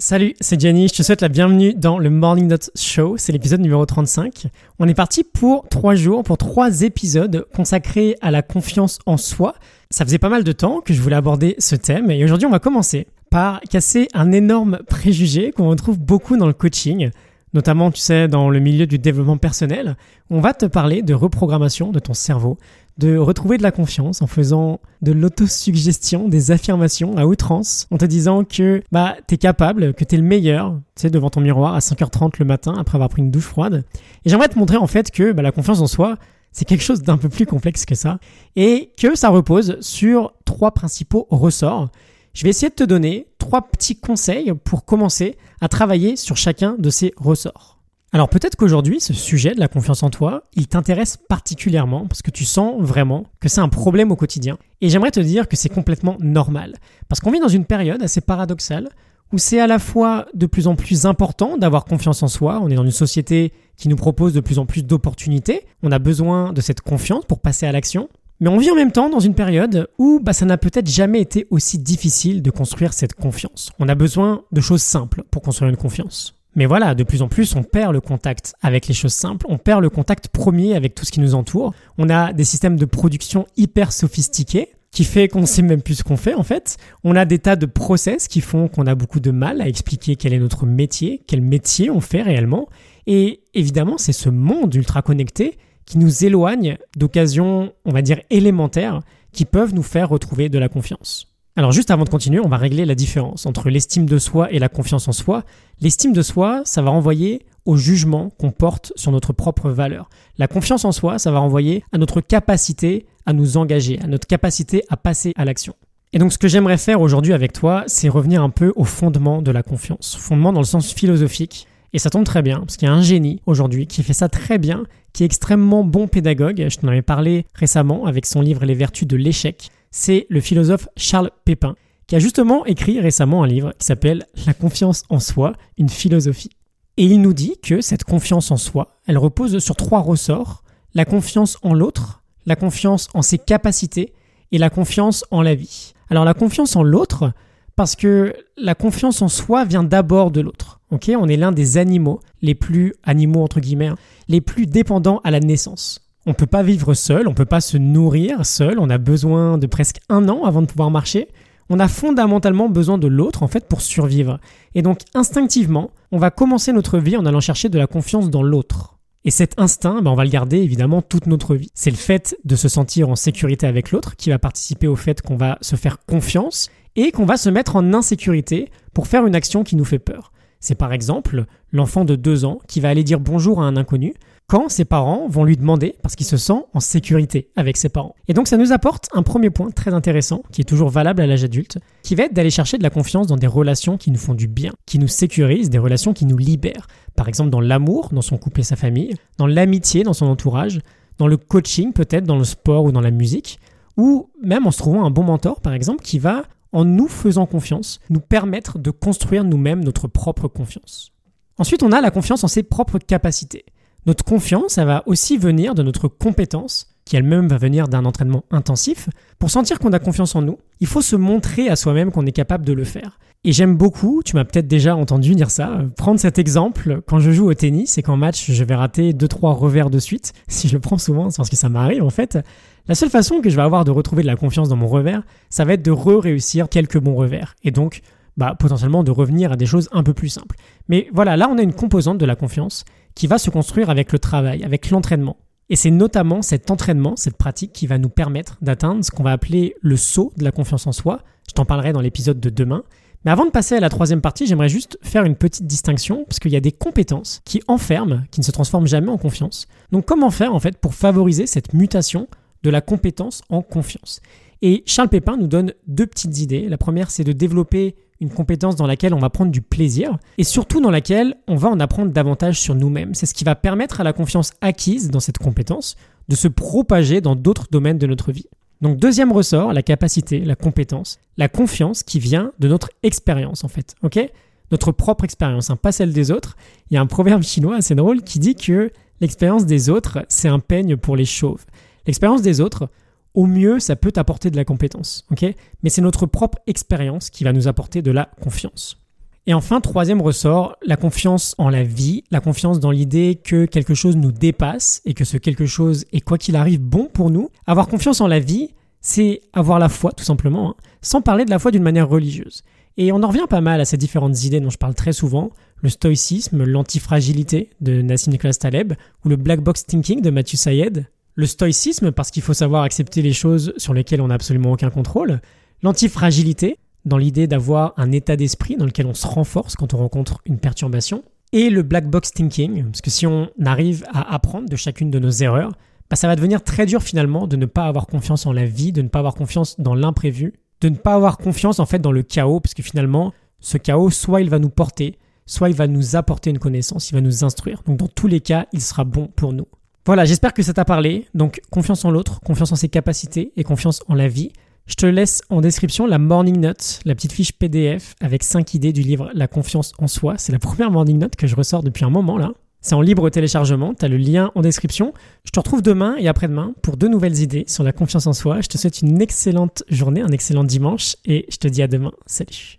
Salut, c'est Gianni, je te souhaite la bienvenue dans le Morning Note Show, c'est l'épisode numéro 35. On est parti pour trois jours, pour trois épisodes consacrés à la confiance en soi. Ça faisait pas mal de temps que je voulais aborder ce thème et aujourd'hui on va commencer par casser un énorme préjugé qu'on retrouve beaucoup dans le coaching, notamment tu sais dans le milieu du développement personnel. On va te parler de reprogrammation de ton cerveau, de retrouver de la confiance en faisant de l'autosuggestion, des affirmations à outrance, en te disant que bah t'es capable, que t'es le meilleur, tu sais, devant ton miroir à 5h30 le matin après avoir pris une douche froide. Et j'aimerais te montrer en fait que bah, la confiance en soi, c'est quelque chose d'un peu plus complexe que ça, et que ça repose sur trois principaux ressorts. Je vais essayer de te donner trois petits conseils pour commencer à travailler sur chacun de ces ressorts. Alors peut-être qu'aujourd'hui, ce sujet de la confiance en toi, il t'intéresse particulièrement parce que tu sens vraiment que c'est un problème au quotidien. Et j'aimerais te dire que c'est complètement normal. Parce qu'on vit dans une période assez paradoxale où c'est à la fois de plus en plus important d'avoir confiance en soi. On est dans une société qui nous propose de plus en plus d'opportunités. On a besoin de cette confiance pour passer à l'action. Mais on vit en même temps dans une période où bah, ça n'a peut-être jamais été aussi difficile de construire cette confiance. On a besoin de choses simples pour construire une confiance. Mais voilà, de plus en plus, on perd le contact avec les choses simples, on perd le contact premier avec tout ce qui nous entoure. On a des systèmes de production hyper sophistiqués qui fait qu'on sait même plus ce qu'on fait en fait. On a des tas de process qui font qu'on a beaucoup de mal à expliquer quel est notre métier, quel métier on fait réellement. Et évidemment, c'est ce monde ultra connecté qui nous éloigne d'occasions, on va dire, élémentaires qui peuvent nous faire retrouver de la confiance. Alors juste avant de continuer, on va régler la différence entre l'estime de soi et la confiance en soi. L'estime de soi, ça va renvoyer au jugement qu'on porte sur notre propre valeur. La confiance en soi, ça va renvoyer à notre capacité à nous engager, à notre capacité à passer à l'action. Et donc ce que j'aimerais faire aujourd'hui avec toi, c'est revenir un peu au fondement de la confiance. Fondement dans le sens philosophique. Et ça tombe très bien, parce qu'il y a un génie aujourd'hui qui fait ça très bien, qui est extrêmement bon pédagogue. Je t'en avais parlé récemment avec son livre Les vertus de l'échec c'est le philosophe Charles Pépin, qui a justement écrit récemment un livre qui s'appelle La confiance en soi, une philosophie. Et il nous dit que cette confiance en soi, elle repose sur trois ressorts, la confiance en l'autre, la confiance en ses capacités et la confiance en la vie. Alors la confiance en l'autre, parce que la confiance en soi vient d'abord de l'autre. On est l'un des animaux les plus animaux entre guillemets, hein, les plus dépendants à la naissance. On ne peut pas vivre seul, on ne peut pas se nourrir seul, on a besoin de presque un an avant de pouvoir marcher. On a fondamentalement besoin de l'autre en fait pour survivre. Et donc instinctivement, on va commencer notre vie en allant chercher de la confiance dans l'autre. Et cet instinct, ben, on va le garder évidemment toute notre vie. C'est le fait de se sentir en sécurité avec l'autre qui va participer au fait qu'on va se faire confiance et qu'on va se mettre en insécurité pour faire une action qui nous fait peur. C'est par exemple l'enfant de deux ans qui va aller dire bonjour à un inconnu quand ses parents vont lui demander parce qu'il se sent en sécurité avec ses parents. Et donc ça nous apporte un premier point très intéressant qui est toujours valable à l'âge adulte, qui va être d'aller chercher de la confiance dans des relations qui nous font du bien, qui nous sécurisent, des relations qui nous libèrent. Par exemple dans l'amour, dans son couple et sa famille, dans l'amitié, dans son entourage, dans le coaching peut-être, dans le sport ou dans la musique, ou même en se trouvant un bon mentor par exemple qui va, en nous faisant confiance, nous permettre de construire nous-mêmes notre propre confiance. Ensuite, on a la confiance en ses propres capacités. Notre confiance, elle va aussi venir de notre compétence, qui elle-même va venir d'un entraînement intensif. Pour sentir qu'on a confiance en nous, il faut se montrer à soi-même qu'on est capable de le faire. Et j'aime beaucoup, tu m'as peut-être déjà entendu dire ça, prendre cet exemple quand je joue au tennis et qu'en match je vais rater 2-3 revers de suite. Si je le prends souvent, c'est parce que ça m'arrive en fait. La seule façon que je vais avoir de retrouver de la confiance dans mon revers, ça va être de re-réussir quelques bons revers. Et donc, bah, potentiellement de revenir à des choses un peu plus simples. Mais voilà, là on a une composante de la confiance qui va se construire avec le travail, avec l'entraînement. Et c'est notamment cet entraînement, cette pratique qui va nous permettre d'atteindre ce qu'on va appeler le saut de la confiance en soi. Je t'en parlerai dans l'épisode de demain. Mais avant de passer à la troisième partie, j'aimerais juste faire une petite distinction, parce qu'il y a des compétences qui enferment, qui ne se transforment jamais en confiance. Donc comment faire en fait pour favoriser cette mutation de la compétence en confiance? Et Charles Pépin nous donne deux petites idées. La première, c'est de développer une compétence dans laquelle on va prendre du plaisir et surtout dans laquelle on va en apprendre davantage sur nous-mêmes. C'est ce qui va permettre à la confiance acquise dans cette compétence de se propager dans d'autres domaines de notre vie. Donc deuxième ressort, la capacité, la compétence, la confiance qui vient de notre expérience en fait, ok? Notre propre expérience, hein, pas celle des autres. Il y a un proverbe chinois assez drôle qui dit que l'expérience des autres, c'est un peigne pour les chauves. L'expérience des autres, au mieux, ça peut apporter de la compétence, Mais c'est notre propre expérience qui va nous apporter de la confiance. Et enfin, troisième ressort, la confiance en la vie, la confiance dans l'idée que quelque chose nous dépasse et que ce quelque chose est quoi qu'il arrive bon pour nous. Avoir confiance en la vie, c'est avoir la foi tout simplement, hein, sans parler de la foi d'une manière religieuse. Et on en revient pas mal à ces différentes idées dont je parle très souvent, le stoïcisme, l'antifragilité de Nassim Nicolas Taleb ou le black box thinking de Mathieu Sayed. Le stoïcisme parce qu'il faut savoir accepter les choses sur lesquelles on n'a absolument aucun contrôle. L'antifragilité dans l'idée d'avoir un état d'esprit dans lequel on se renforce quand on rencontre une perturbation. Et le black box thinking, parce que si on arrive à apprendre de chacune de nos erreurs, bah ça va devenir très dur finalement de ne pas avoir confiance en la vie, de ne pas avoir confiance dans l'imprévu, de ne pas avoir confiance en fait dans le chaos, parce que finalement, ce chaos, soit il va nous porter, soit il va nous apporter une connaissance, il va nous instruire. Donc dans tous les cas, il sera bon pour nous. Voilà, j'espère que ça t'a parlé. Donc confiance en l'autre, confiance en ses capacités et confiance en la vie. Je te laisse en description la Morning Note, la petite fiche PDF avec 5 idées du livre La confiance en soi. C'est la première Morning Note que je ressors depuis un moment là. C'est en libre téléchargement, tu as le lien en description. Je te retrouve demain et après-demain pour de nouvelles idées sur la confiance en soi. Je te souhaite une excellente journée, un excellent dimanche et je te dis à demain. Salut